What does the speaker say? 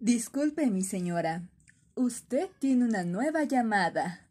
Disculpe, mi señora. Usted tiene una nueva llamada.